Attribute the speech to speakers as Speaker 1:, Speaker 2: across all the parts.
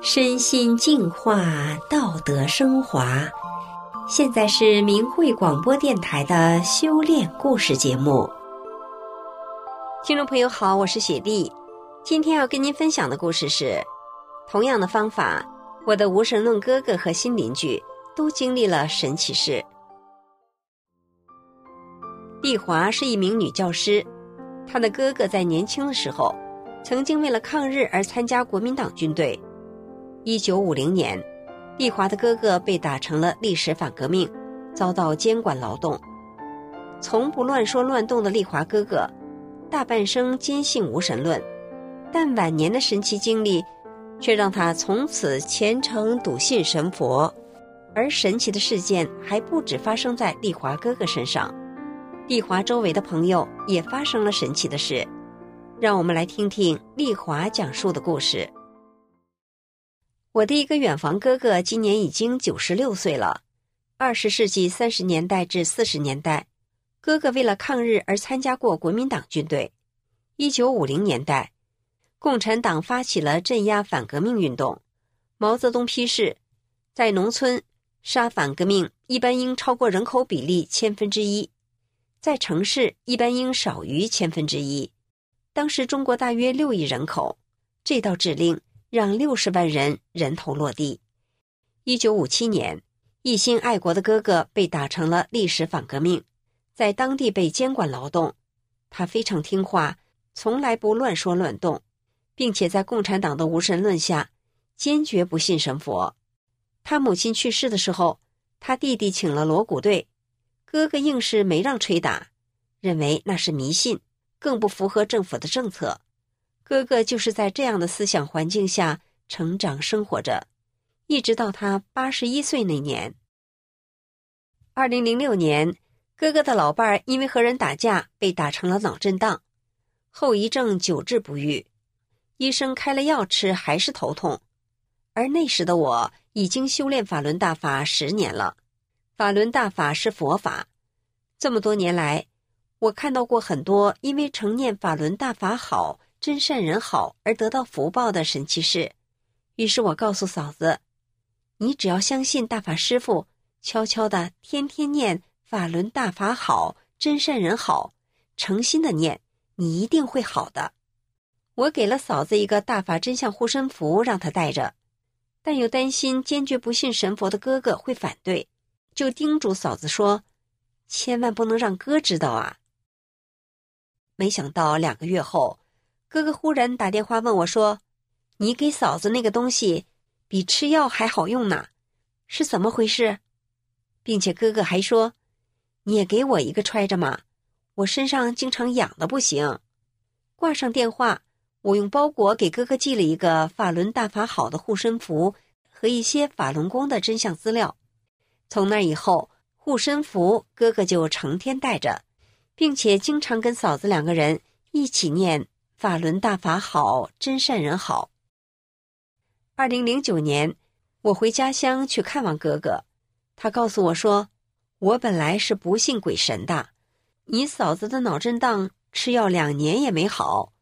Speaker 1: 身心净化，道德升华。现在是明慧广播电台的修炼故事节目。听众朋友好，我是雪莉。今天要跟您分享的故事是：同样的方法，我的无神论哥哥和新邻居都经历了神奇事。丽华是一名女教师，他的哥哥在年轻的时候，曾经为了抗日而参加国民党军队。一九五零年，丽华的哥哥被打成了历史反革命，遭到监管劳动。从不乱说乱动的丽华哥哥，大半生坚信无神论，但晚年的神奇经历，却让他从此虔诚笃信神佛。而神奇的事件还不止发生在丽华哥哥身上，丽华周围的朋友也发生了神奇的事。让我们来听听丽华讲述的故事。我的一个远房哥哥今年已经九十六岁了。二十世纪三十年代至四十年代，哥哥为了抗日而参加过国民党军队。一九五零年代，共产党发起了镇压反革命运动。毛泽东批示，在农村杀反革命一般应超过人口比例千分之一，在城市一般应少于千分之一。当时中国大约六亿人口，这道指令。让六十万人人头落地。一九五七年，一心爱国的哥哥被打成了历史反革命，在当地被监管劳动。他非常听话，从来不乱说乱动，并且在共产党的无神论下，坚决不信神佛。他母亲去世的时候，他弟弟请了锣鼓队，哥哥硬是没让吹打，认为那是迷信，更不符合政府的政策。哥哥就是在这样的思想环境下成长生活着，一直到他八十一岁那年。二零零六年，哥哥的老伴儿因为和人打架被打成了脑震荡，后遗症久治不愈，医生开了药吃还是头痛。而那时的我已经修炼法轮大法十年了，法轮大法是佛法，这么多年来，我看到过很多因为承念法轮大法好。真善人好而得到福报的神奇事，于是我告诉嫂子：“你只要相信大法师父，悄悄的天天念法轮大法好，真善人好，诚心的念，你一定会好的。”我给了嫂子一个大法真相护身符，让她带着，但又担心坚决不信神佛的哥哥会反对，就叮嘱嫂子说：“千万不能让哥知道啊。”没想到两个月后。哥哥忽然打电话问我说：“你给嫂子那个东西比吃药还好用呢，是怎么回事？”并且哥哥还说：“你也给我一个揣着嘛，我身上经常痒的不行。”挂上电话，我用包裹给哥哥寄了一个法轮大法好的护身符和一些法轮功的真相资料。从那以后，护身符哥哥就成天带着，并且经常跟嫂子两个人一起念。法轮大法好，真善人好。二零零九年，我回家乡去看望哥哥，他告诉我说：“我本来是不信鬼神的，你嫂子的脑震荡吃药两年也没好，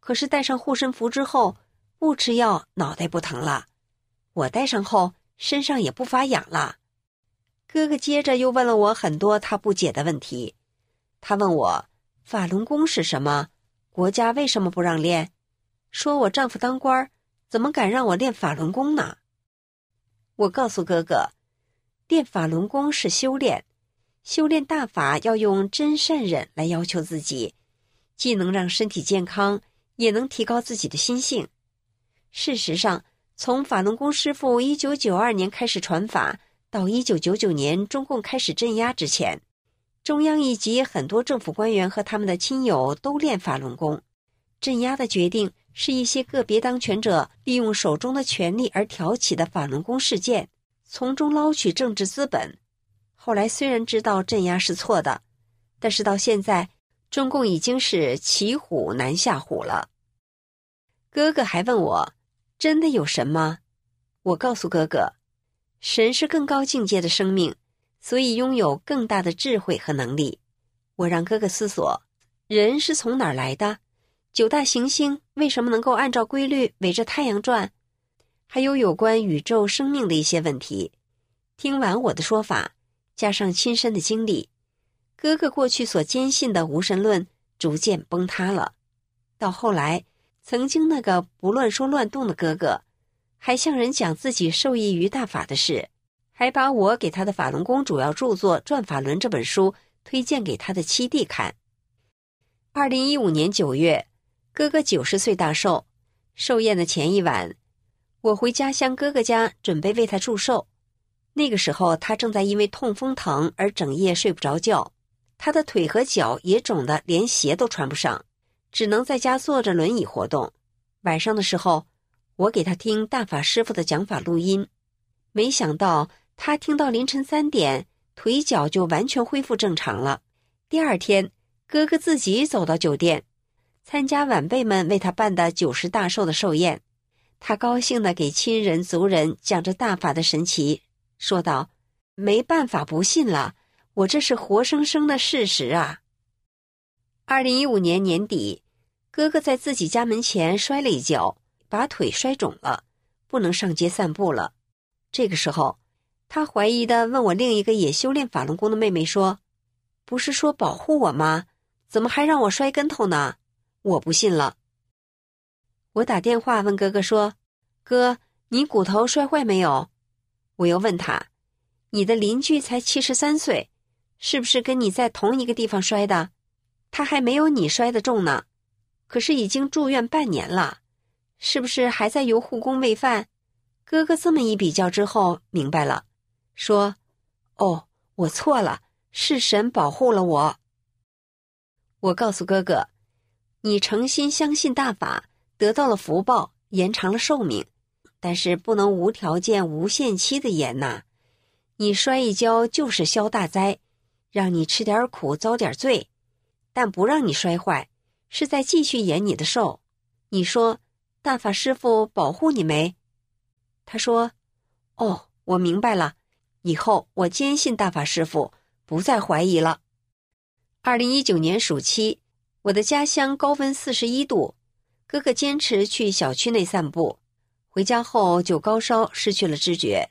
Speaker 1: 可是戴上护身符之后，不吃药脑袋不疼了，我戴上后身上也不发痒了。”哥哥接着又问了我很多他不解的问题，他问我法轮功是什么？国家为什么不让练？说我丈夫当官，怎么敢让我练法轮功呢？我告诉哥哥，练法轮功是修炼，修炼大法要用真善忍来要求自己，既能让身体健康，也能提高自己的心性。事实上，从法轮功师傅一九九二年开始传法，到一九九九年中共开始镇压之前。中央以及很多政府官员和他们的亲友都练法轮功，镇压的决定是一些个别当权者利用手中的权力而挑起的法轮功事件，从中捞取政治资本。后来虽然知道镇压是错的，但是到现在，中共已经是骑虎难下虎了。哥哥还问我，真的有神吗？我告诉哥哥，神是更高境界的生命。所以拥有更大的智慧和能力。我让哥哥思索，人是从哪儿来的？九大行星为什么能够按照规律围着太阳转？还有有关宇宙生命的一些问题。听完我的说法，加上亲身的经历，哥哥过去所坚信的无神论逐渐崩塌了。到后来，曾经那个不乱说乱动的哥哥，还向人讲自己受益于大法的事，还把我给他的《法轮功主要著作·转法轮》这本书推荐给他的七弟看。二零一五年九月，哥哥九十岁大寿，寿宴的前一晚，我回家乡哥哥家准备为他祝寿。那个时候，他正在因为痛风疼而整夜睡不着觉，他的腿和脚也肿得连鞋都穿不上，只能在家坐着轮椅活动。晚上的时候，我给他听大法师傅的讲法录音，没想到他听到凌晨三点，腿脚就完全恢复正常了。第二天，哥哥自己走到酒店，参加晚辈们为他办的九十大寿的寿宴，他高兴地给亲人族人讲着大法的神奇，说道：“没办法不信了，我这是活生生的事实啊！”二零一五年年底，哥哥在自己家门前摔了一跤。把腿摔肿了，不能上街散步了。这个时候，他怀疑的问我另一个也修炼法轮功的妹妹说：“不是说保护我吗？怎么还让我摔跟头呢？”我不信了。我打电话问哥哥说：“哥，你骨头摔坏没有？”我又问他：“你的邻居才七十三岁，是不是跟你在同一个地方摔的？他还没有你摔得重呢，可是已经住院半年了。”是不是还在由护工喂饭？哥哥这么一比较之后，明白了，说：“哦，我错了，是神保护了我。”我告诉哥哥：“你诚心相信大法，得到了福报，延长了寿命，但是不能无条件、无限期的延呐。你摔一跤就是消大灾，让你吃点苦、遭点罪，但不让你摔坏，是在继续延你的寿。你说？”大法师父保护你没？他说：“哦，我明白了，以后我坚信大法师父，不再怀疑了。”二零一九年暑期，我的家乡高温四十一度，哥哥坚持去小区内散步，回家后就高烧，失去了知觉，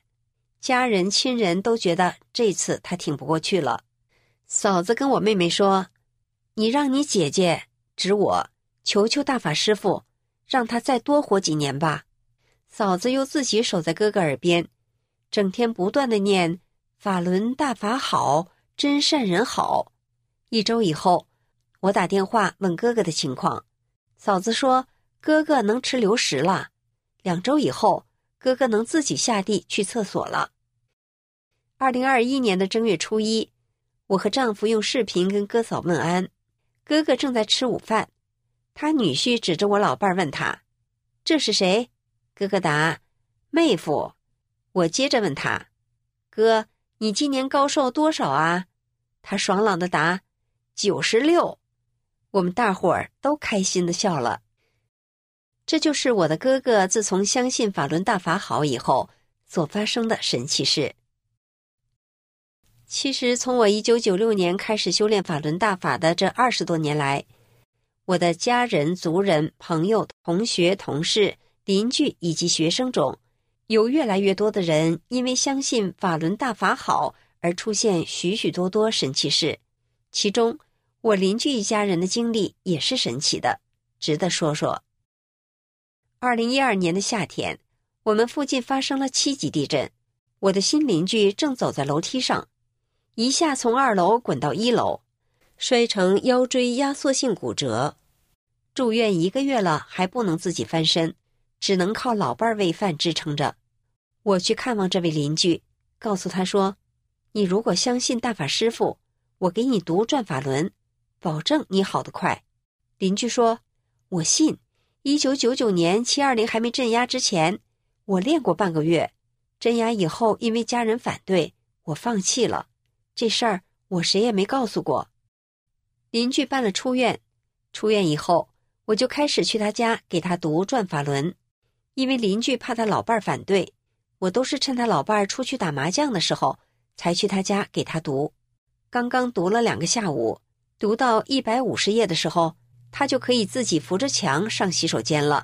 Speaker 1: 家人亲人都觉得这次他挺不过去了。嫂子跟我妹妹说：“你让你姐姐指我，求求大法师父。”让他再多活几年吧。嫂子又自己守在哥哥耳边，整天不断的念“法轮大法好，真善人好”。一周以后，我打电话问哥哥的情况，嫂子说哥哥能吃流食了。两周以后，哥哥能自己下地去厕所了。二零二一年的正月初一，我和丈夫用视频跟哥嫂问安，哥哥正在吃午饭。他女婿指着我老伴儿问他：“这是谁？”哥哥答：“妹夫。”我接着问他：“哥，你今年高寿多少啊？”他爽朗的答：“九十六。”我们大伙儿都开心的笑了。这就是我的哥哥自从相信法轮大法好以后所发生的神奇事。其实，从我一九九六年开始修炼法轮大法的这二十多年来，我的家人、族人、朋友、同学、同事、邻居以及学生中，有越来越多的人因为相信法轮大法好而出现许许多多神奇事。其中，我邻居一家人的经历也是神奇的，值得说说。二零一二年的夏天，我们附近发生了七级地震，我的新邻居正走在楼梯上，一下从二楼滚到一楼。摔成腰椎压缩性骨折，住院一个月了还不能自己翻身，只能靠老伴儿喂饭支撑着。我去看望这位邻居，告诉他说：“你如果相信大法师父，我给你读转法轮，保证你好得快。”邻居说：“我信。一九九九年七二零还没镇压之前，我练过半个月，镇压以后因为家人反对，我放弃了。这事儿我谁也没告诉过。”邻居办了出院，出院以后，我就开始去他家给他读转法轮，因为邻居怕他老伴儿反对，我都是趁他老伴儿出去打麻将的时候才去他家给他读。刚刚读了两个下午，读到一百五十页的时候，他就可以自己扶着墙上洗手间了。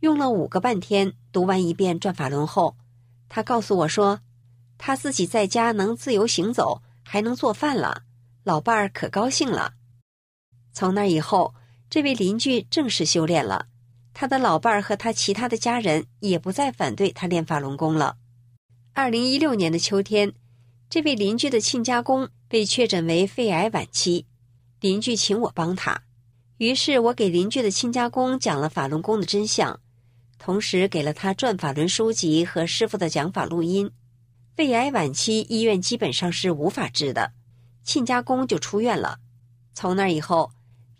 Speaker 1: 用了五个半天读完一遍《转法轮》后，他告诉我说，他自己在家能自由行走，还能做饭了，老伴儿可高兴了。从那以后，这位邻居正式修炼了，他的老伴儿和他其他的家人也不再反对他练法轮功了。二零一六年的秋天，这位邻居的亲家公被确诊为肺癌晚期。邻居请我帮他，于是我给邻居的亲家公讲了法轮功的真相，同时给了他转法轮书籍和师傅的讲法录音。肺癌晚期，医院基本上是无法治的，亲家公就出院了。从那以后，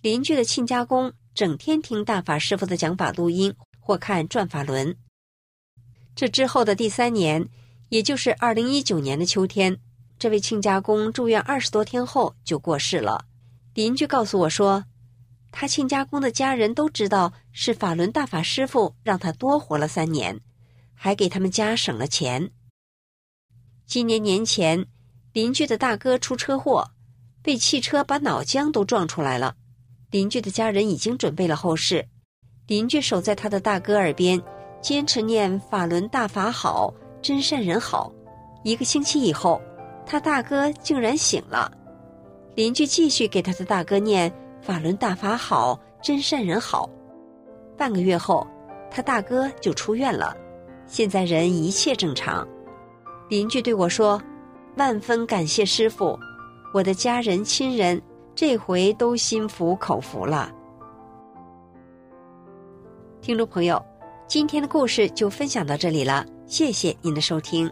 Speaker 1: 邻居的亲家公整天听大法师父的讲法录音或看转法轮。这之后的第三年，也就是二零一九年的秋天，这位亲家公住院二十多天后就过世了。邻居告诉我说，他亲家公的家人都知道是法轮大法师父让他多活了三年，还给他们家省了钱。今年年前，邻居的大哥出车祸，被汽车把脑浆都撞出来了。邻居的家人已经准备了后事，邻居守在他的大哥耳边，坚持念法轮大法好，真善人好。一个星期以后，他大哥竟然醒了。邻居继续给他的大哥念“法轮大法好，真善人好”。半个月后，他大哥就出院了，现在人一切正常。邻居对我说：“万分感谢师傅，我的家人亲人这回都心服口服了。”听众朋友，今天的故事就分享到这里了，谢谢您的收听。